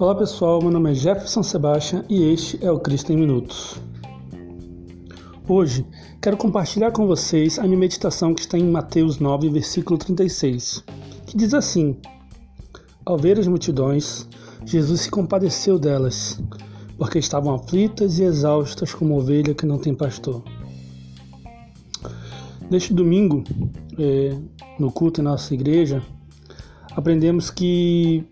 Olá pessoal, meu nome é Jefferson Sebastian e este é o Cristo em Minutos. Hoje quero compartilhar com vocês a minha meditação que está em Mateus 9, versículo 36, que diz assim: Ao ver as multidões, Jesus se compadeceu delas, porque estavam aflitas e exaustas como ovelha que não tem pastor. Neste domingo, é, no culto em nossa igreja, aprendemos que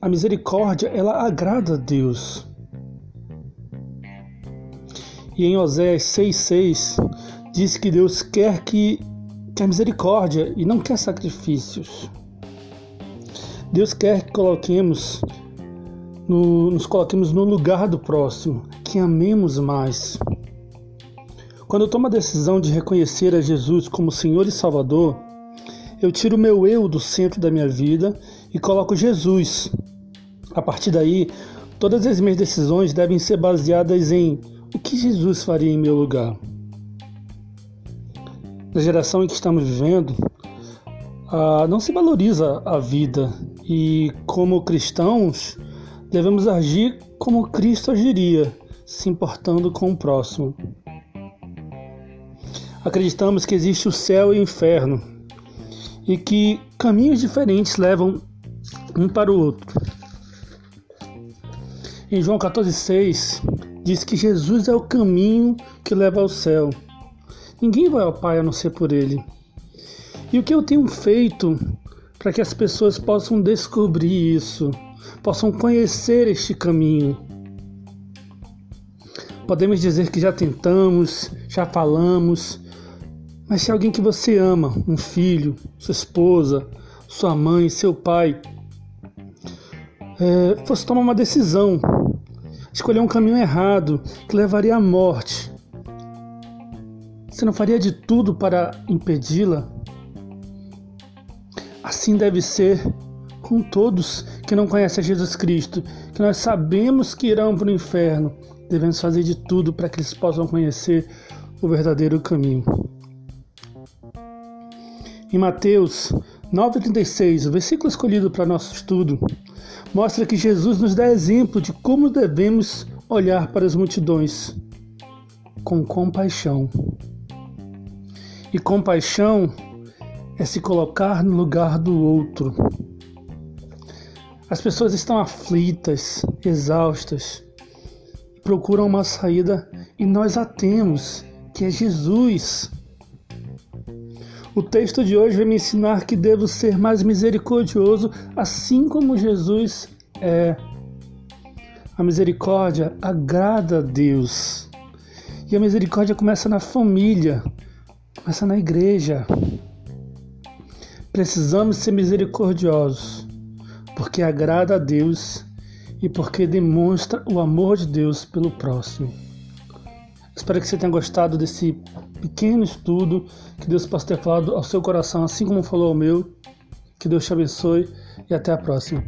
a misericórdia ela agrada a Deus. E em Oséias 6,6 diz que Deus quer que, que a misericórdia e não quer sacrifícios. Deus quer que coloquemos no, nos coloquemos no lugar do próximo, que amemos mais. Quando eu tomo a decisão de reconhecer a Jesus como Senhor e Salvador, eu tiro o meu eu do centro da minha vida e coloco Jesus a partir daí, todas as minhas decisões devem ser baseadas em o que Jesus faria em meu lugar. Na geração em que estamos vivendo, não se valoriza a vida e, como cristãos, devemos agir como Cristo agiria, se importando com o próximo. Acreditamos que existe o céu e o inferno e que caminhos diferentes levam um para o outro. Em João 14,6 diz que Jesus é o caminho que leva ao céu. Ninguém vai ao Pai a não ser por Ele. E o que eu tenho feito para que as pessoas possam descobrir isso, possam conhecer este caminho? Podemos dizer que já tentamos, já falamos, mas se alguém que você ama, um filho, sua esposa, sua mãe, seu pai, é, fosse tomar uma decisão, escolher um caminho errado que levaria à morte, você não faria de tudo para impedi-la? Assim deve ser com todos que não conhecem Jesus Cristo, que nós sabemos que irão para o inferno. Devemos fazer de tudo para que eles possam conhecer o verdadeiro caminho. Em Mateus 9,36, o versículo escolhido para nosso estudo, mostra que Jesus nos dá exemplo de como devemos olhar para as multidões com compaixão. E compaixão é se colocar no lugar do outro. As pessoas estão aflitas, exaustas, procuram uma saída e nós a temos, que é Jesus. O texto de hoje vai me ensinar que devo ser mais misericordioso, assim como Jesus é. A misericórdia agrada a Deus. E a misericórdia começa na família, começa na igreja. Precisamos ser misericordiosos, porque agrada a Deus e porque demonstra o amor de Deus pelo próximo. Espero que você tenha gostado desse pequeno estudo, que Deus possa ter falado ao seu coração, assim como falou ao meu. Que Deus te abençoe e até a próxima.